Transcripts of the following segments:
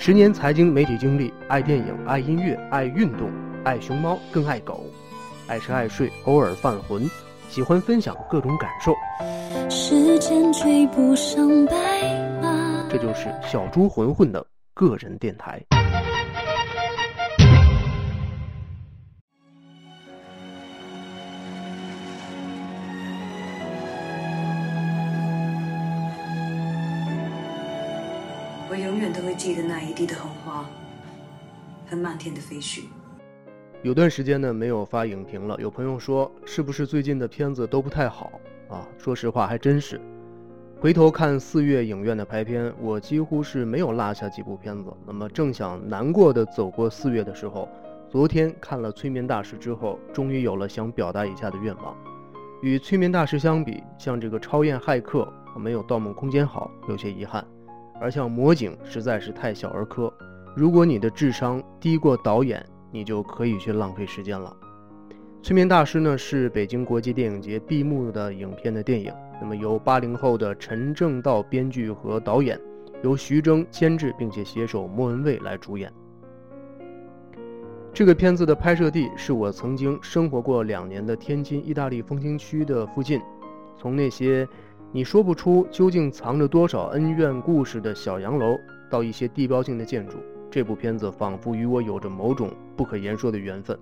十年财经媒体经历，爱电影，爱音乐，爱运动，爱熊猫，更爱狗，爱吃爱睡，偶尔犯浑，喜欢分享各种感受。时间追不上白马，这就是小猪混混的个人电台。永远都会记得那一地的红花和漫天的飞絮。有段时间呢没有发影评了，有朋友说是不是最近的片子都不太好啊？说实话还真是。回头看四月影院的排片，我几乎是没有落下几部片子。那么正想难过的走过四月的时候，昨天看了《催眠大师》之后，终于有了想表达一下的愿望。与《催眠大师》相比，像这个《超验骇客》没有《盗梦空间》好，有些遗憾。而像魔警实在是太小儿科，如果你的智商低过导演，你就可以去浪费时间了。催眠大师呢是北京国际电影节闭幕的影片的电影，那么由八零后的陈正道编剧和导演，由徐峥监制，并且携手莫文蔚来主演。这个片子的拍摄地是我曾经生活过两年的天津意大利风情区的附近，从那些。你说不出究竟藏着多少恩怨故事的小洋楼，到一些地标性的建筑，这部片子仿佛与我有着某种不可言说的缘分。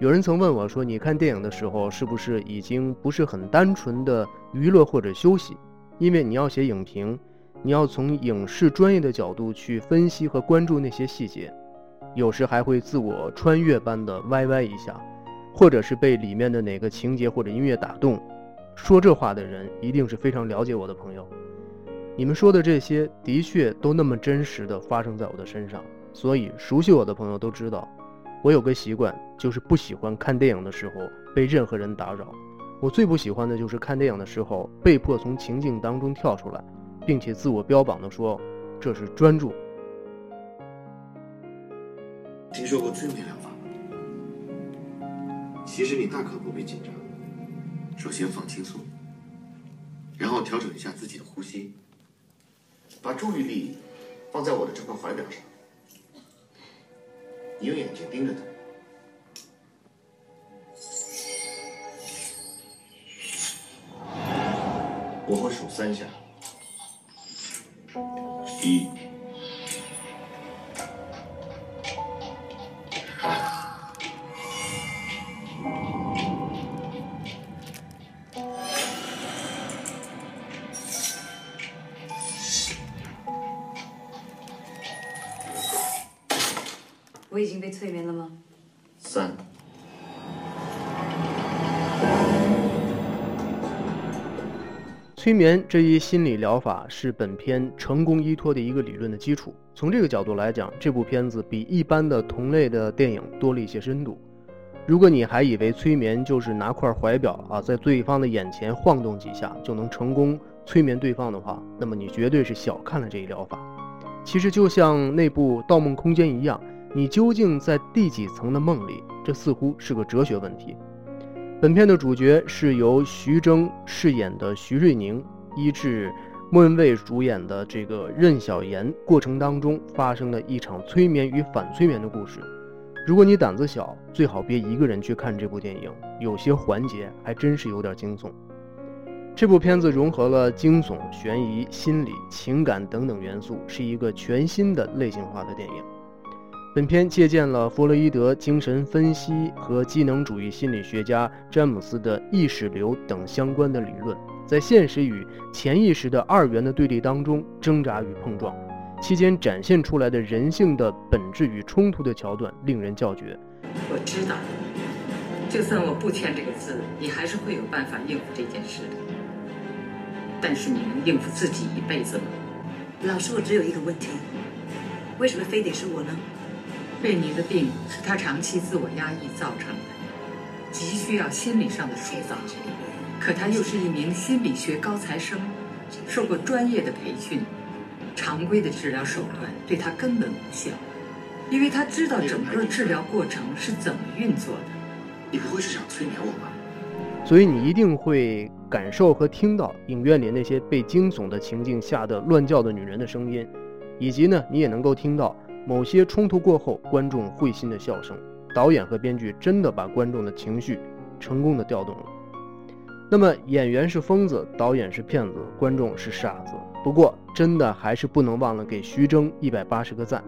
有人曾问我说：“你看电影的时候，是不是已经不是很单纯的娱乐或者休息？因为你要写影评，你要从影视专业的角度去分析和关注那些细节，有时还会自我穿越般的歪歪一下，或者是被里面的哪个情节或者音乐打动。”说这话的人一定是非常了解我的朋友。你们说的这些的确都那么真实的发生在我的身上，所以熟悉我的朋友都知道，我有个习惯，就是不喜欢看电影的时候被任何人打扰。我最不喜欢的就是看电影的时候被迫从情境当中跳出来，并且自我标榜的说这是专注。听说过催眠疗法吗？其实你大可不必紧张。首先放轻松，然后调整一下自己的呼吸，把注意力放在我的这块怀表上。你用眼睛盯着它，我会数三下，一。已经被催眠了吗？三。催眠这一心理疗法是本片成功依托的一个理论的基础。从这个角度来讲，这部片子比一般的同类的电影多了一些深度。如果你还以为催眠就是拿块怀表啊，在对方的眼前晃动几下就能成功催眠对方的话，那么你绝对是小看了这一疗法。其实就像那部《盗梦空间》一样。你究竟在第几层的梦里？这似乎是个哲学问题。本片的主角是由徐峥饰演的徐瑞宁，医治莫文蔚主演的这个任小妍过程当中发生的一场催眠与反催眠的故事。如果你胆子小，最好别一个人去看这部电影，有些环节还真是有点惊悚。这部片子融合了惊悚、悬疑、心理、情感等等元素，是一个全新的类型化的电影。本片借鉴了弗洛伊德精神分析和机能主义心理学家詹姆斯的意识流等相关的理论，在现实与潜意识的二元的对立当中挣扎与碰撞，期间展现出来的人性的本质与冲突的桥段令人叫绝。我知道，就算我不签这个字，你还是会有办法应付这件事的。但是你能应付自己一辈子吗？老师，我只有一个问题，为什么非得是我呢？贝尼的病是他长期自我压抑造成的，急需要心理上的疏导。可他又是一名心理学高材生，受过专业的培训，常规的治疗手段对他根本无效，因为他知道整个治疗过程是怎么运作的。你不会是想催眠我吧？所以你一定会感受和听到影院里那些被惊悚的情境吓得乱叫的女人的声音。以及呢，你也能够听到某些冲突过后观众会心的笑声。导演和编剧真的把观众的情绪成功的调动了。那么演员是疯子，导演是骗子，观众是傻子。不过真的还是不能忘了给徐峥一百八十个赞。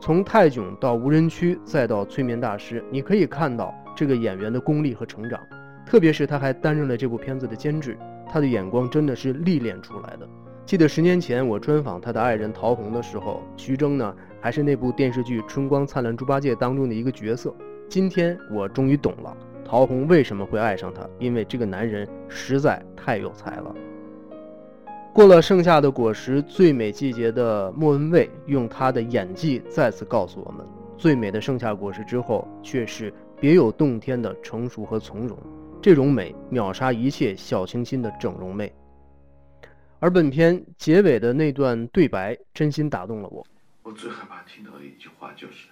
从泰囧到无人区，再到催眠大师，你可以看到这个演员的功力和成长。特别是他还担任了这部片子的监制，他的眼光真的是历练出来的。记得十年前我专访他的爱人陶虹的时候，徐峥呢还是那部电视剧《春光灿烂猪八戒》当中的一个角色。今天我终于懂了陶虹为什么会爱上他，因为这个男人实在太有才了。过了盛夏的果实，最美季节的莫文蔚用她的演技再次告诉我们：最美的盛夏果实之后，却是别有洞天的成熟和从容。这种美秒杀一切小清新的整容妹。而本片结尾的那段对白，真心打动了我。我最害怕听到的一句话就是：“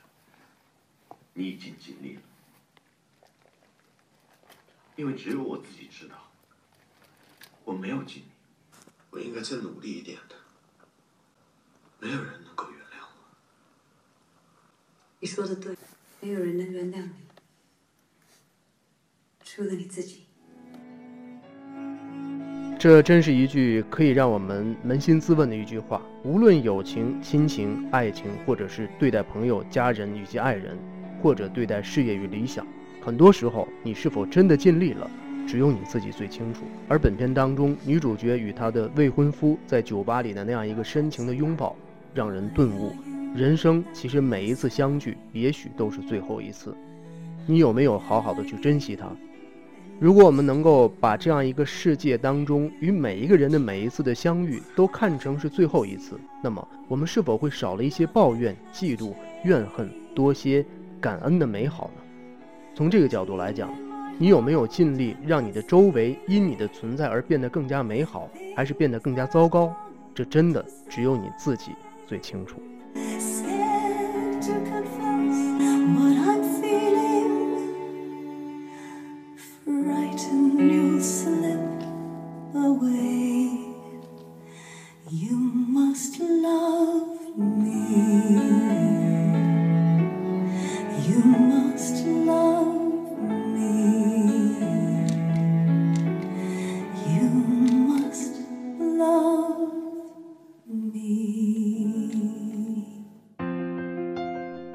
你已经尽力了。”因为只有我自己知道，我没有尽力，我应该再努力一点的。没有人能够原谅我。你说的对，没有人能原谅你，除了你自己。这真是一句可以让我们扪心自问的一句话。无论友情、亲情、爱情，或者是对待朋友、家人以及爱人，或者对待事业与理想，很多时候你是否真的尽力了，只有你自己最清楚。而本片当中，女主角与她的未婚夫在酒吧里的那样一个深情的拥抱，让人顿悟：人生其实每一次相聚，也许都是最后一次。你有没有好好的去珍惜它？如果我们能够把这样一个世界当中与每一个人的每一次的相遇都看成是最后一次，那么我们是否会少了一些抱怨、嫉妒、怨恨，多些感恩的美好呢？从这个角度来讲，你有没有尽力让你的周围因你的存在而变得更加美好，还是变得更加糟糕？这真的只有你自己最清楚。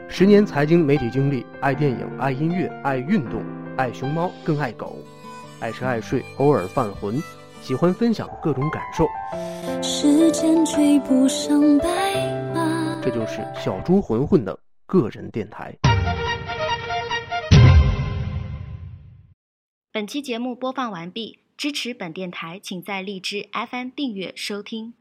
十年财经媒体经历，爱电影，爱音乐，爱运动，爱熊猫，更爱狗，爱吃爱睡，偶尔犯浑，喜欢分享各种感受。时间追不上白马，这就是小猪混混的个人电台。本期节目播放完毕，支持本电台，请在荔枝 FM 订阅收听。